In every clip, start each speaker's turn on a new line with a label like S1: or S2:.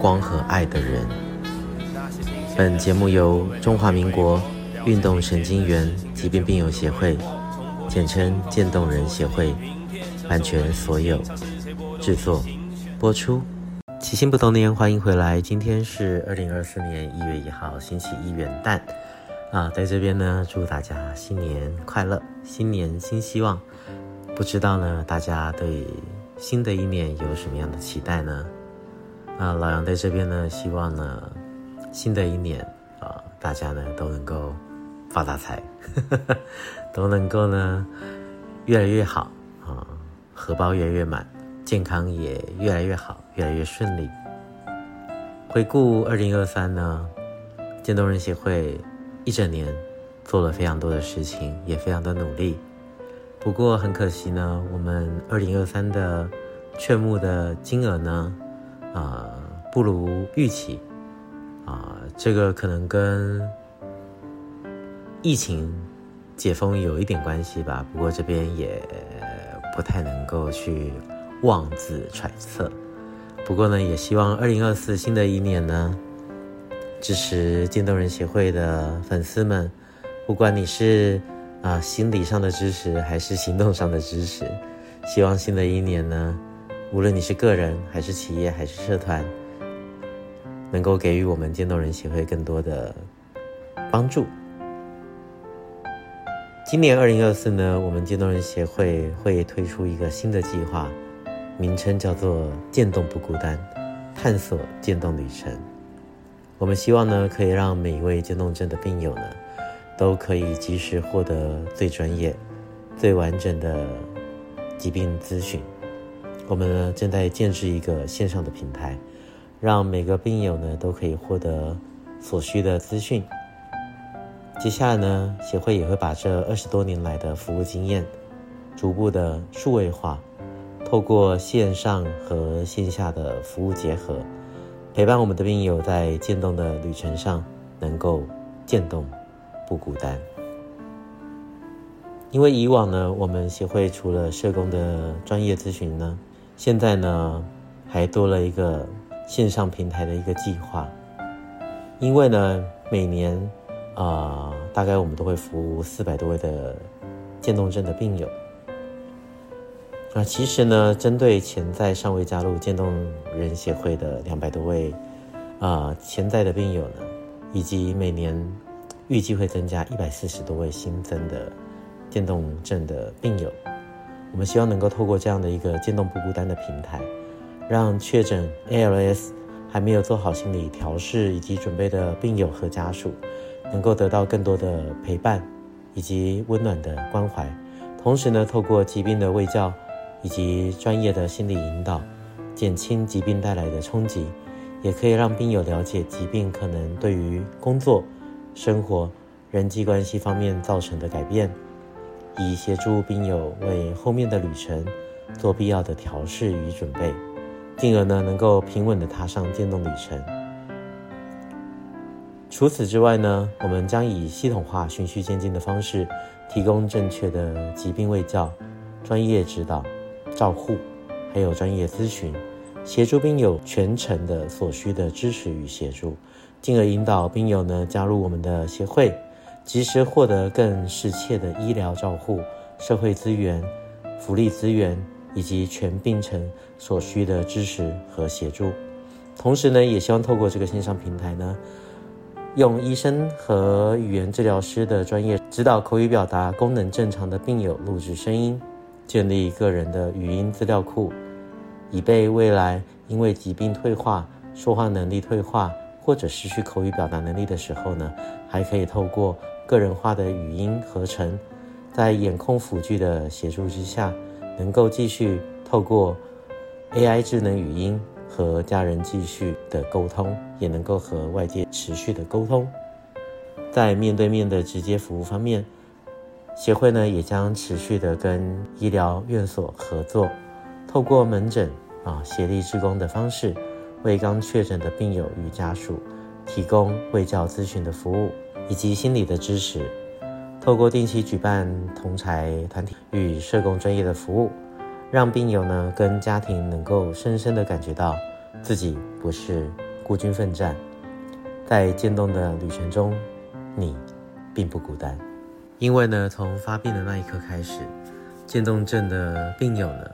S1: 光和爱的人。本节目由中华民国运动神经元疾病病友协会，简称渐冻人协会，版权所有，制作播出。起心不冻念，欢迎回来。今天是二零二四年一月一号，星期一元旦啊，在这边呢，祝大家新年快乐，新年新希望。不知道呢，大家对新的一年有什么样的期待呢？啊，老杨在这边呢，希望呢，新的一年啊，大家呢都能够发大财，都能够呢越来越好啊，荷包越来越满，健康也越来越好，越来越顺利。回顾二零二三呢，渐冻人协会一整年做了非常多的事情，也非常的努力。不过很可惜呢，我们二零二三的劝募的金额呢，啊、不如预期，啊、这个可能跟疫情解封有一点关系吧。不过这边也不太能够去妄自揣测。不过呢，也希望二零二四新的一年呢，支持渐冻人协会的粉丝们，不管你是啊、心理上的支持还是行动上的支持，希望新的一年呢。无论你是个人还是企业还是社团，能够给予我们渐冻人协会更多的帮助。今年二零二四呢，我们渐冻人协会会推出一个新的计划，名称叫做“渐冻不孤单”，探索渐冻旅程。我们希望呢，可以让每一位渐冻症的病友呢，都可以及时获得最专业、最完整的疾病咨询。我们呢正在建置一个线上的平台，让每个病友呢都可以获得所需的资讯。接下来呢，协会也会把这二十多年来的服务经验逐步的数位化，透过线上和线下的服务结合，陪伴我们的病友在渐冻的旅程上能够渐冻不孤单。因为以往呢，我们协会除了社工的专业咨询呢。现在呢，还多了一个线上平台的一个计划，因为呢，每年啊、大概我们都会服务四百多位的渐冻症的病友。那其实呢，针对潜在尚未加入渐冻人协会的两百多位啊、潜在的病友呢，以及每年预计会增加一百四十多位新增的渐冻症的病友。我们希望能够透过这样的一个渐冻不孤单的平台，让确诊 ALS 还没有做好心理调试以及准备的病友和家属，能够得到更多的陪伴以及温暖的关怀。同时呢，透过疾病的卫教以及专业的心理引导，减轻疾病带来的冲击，也可以让病友了解疾病可能对于工作、生活、人际关系方面造成的改变。以协助病友为后面的旅程做必要的调试与准备，进而呢能够平稳的踏上渐冻旅程。除此之外呢，我们将以系统化、循序渐进的方式，提供正确的疾病卫教、专业指导、照护，还有专业咨询，协助病友全程的所需的支持与协助，进而引导病友呢加入我们的协会。及时获得更适切的医疗照护、社会资源、福利资源以及全病程所需的支持和协助。同时呢，也希望透过这个线上平台呢，用医生和语言治疗师的专业指导口语表达功能正常的病友录制声音，建立个人的语音资料库，以备未来因为疾病退化、说话能力退化或者失去口语表达能力的时候呢，还可以透过。个人化的语音合成，在眼控辅具的协助之下，能够继续透过 AI 智能语音和家人继续的沟通，也能够和外界持续的沟通。在面对面的直接服务方面，协会呢也将持续的跟医疗院所合作，透过门诊啊协力志工的方式，为刚确诊的病友与家属提供卫教咨询的服务以及心理的支持。透过定期举办同才团体与社工专业的服务。让病友呢跟家庭能够深深的感觉到自己不是孤军奋战，在渐冻的旅程中，你并不孤单。因为呢，从发病的那一刻开始，渐冻症的病友呢，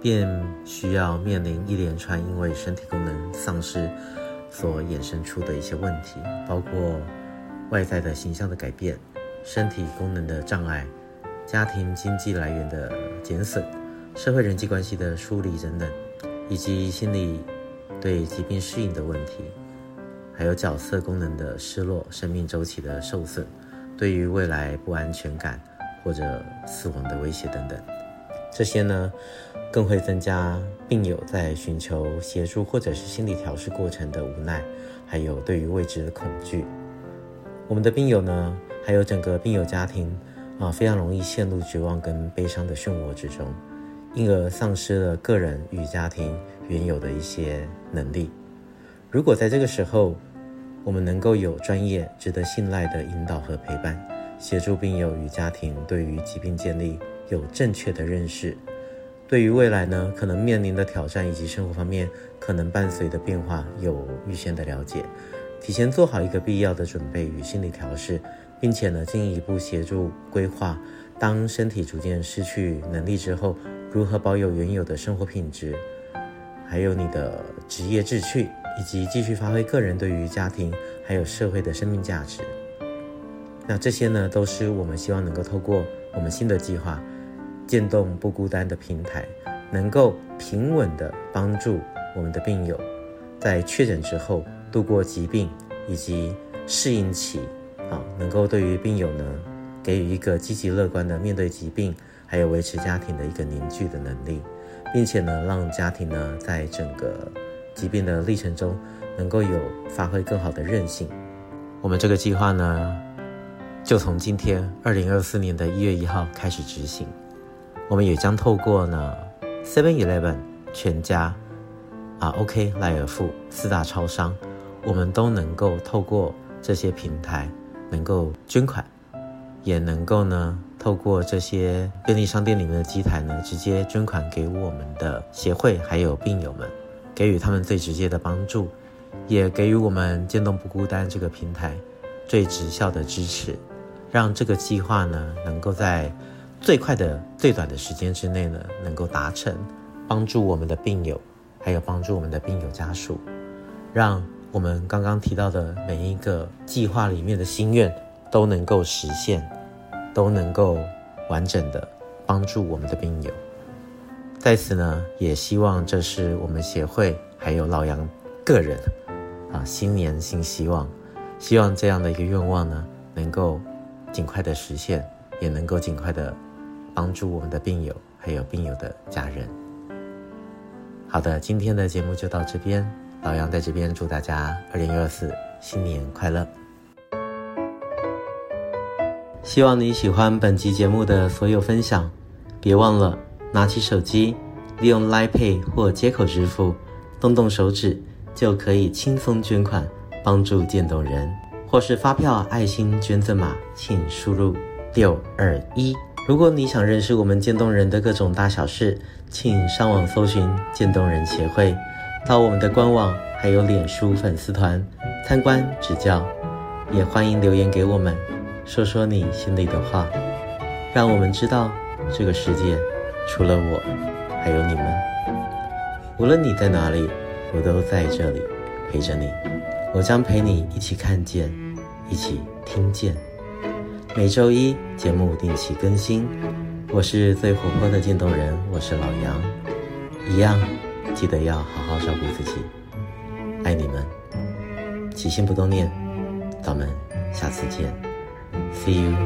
S1: 便需要面临一连串因为身体功能丧失所衍生出的一些问题，包括外在的形象的改变、身体功能的障碍、家庭经济来源的减损。社会人际关系的疏离等等，以及心理对疾病适应的问题，还有角色功能的失落、生命周期的受损，对于未来不安全感或者死亡的威胁等等，这些呢，更会增加病友在寻求协助或者是心理调试过程的无奈，还有对于未知的恐惧。我们的病友呢，还有整个病友家庭啊，非常容易陷入绝望跟悲伤的漩涡之中。因而丧失了个人与家庭原有的一些能力。如果在这个时候，我们能够有专业、值得信赖的引导和陪伴，协助病友与家庭对于疾病建立有正确的认识，对于未来呢，可能面临的挑战以及生活方面可能伴随的变化有预先的了解，提前做好一个必要的准备与心理调试，并且呢，进一步协助规划，当身体逐渐失去能力之后。如何保有原有的生活品质，还有你的职业志趣，以及继续发挥个人对于家庭还有社会的生命价值。那这些呢，都是我们希望能够透过我们新的计划“渐冻不孤单”的平台，能够平稳地帮助我们的病友，在确诊之后度过疾病以及适应期，啊，能够对于病友呢，给予一个积极乐观的面对疾病。还有维持家庭的一个凝聚的能力，并且呢，让家庭呢在整个疾病的历程中能够有发挥更好的韧性。我们这个计划呢，就从今天二零二四年的一月一号开始执行。我们也将透过呢 Seven Eleven、全家啊 OK 赖尔富四大超商，我们都能够透过这些平台能够捐款，也能够呢。透过这些便利商店里面的机台呢，直接捐款给我们的协会还有病友们，给予他们最直接的帮助，也给予我们渐冻不孤单这个平台最直效的支持，让这个计划呢能够在最快的、最短的时间之内呢能够达成，帮助我们的病友，还有帮助我们的病友家属，让我们刚刚提到的每一个计划里面的心愿都能够实现。都能够完整的帮助我们的病友。在此呢，也希望这是我们协会还有老杨个人啊，新年新希望，希望这样的一个愿望呢，能够尽快的实现，也能够尽快的帮助我们的病友还有病友的家人。好的，今天的节目就到这边，老杨在这边祝大家二零二四新年快乐。希望你喜欢本集节目的所有分享，别忘了拿起手机，利用 Line Pay 或接口支付，动动手指就可以轻松捐款，帮助渐冻人，或是发票爱心捐赠码，请输入六二一。如果你想认识我们渐冻人的各种大小事，请上网搜寻渐冻人协会，到我们的官网还有脸书粉丝团参观指教，也欢迎留言给我们。说说你心里的话，让我们知道这个世界除了我，还有你们。无论你在哪里，我都在这里陪着你。我将陪你一起看见，一起听见。每周一节目定期更新。我是最活泼的渐冻人，我是老杨。一样，记得要好好照顾自己。爱你们，起心动念，咱们下次见。See you.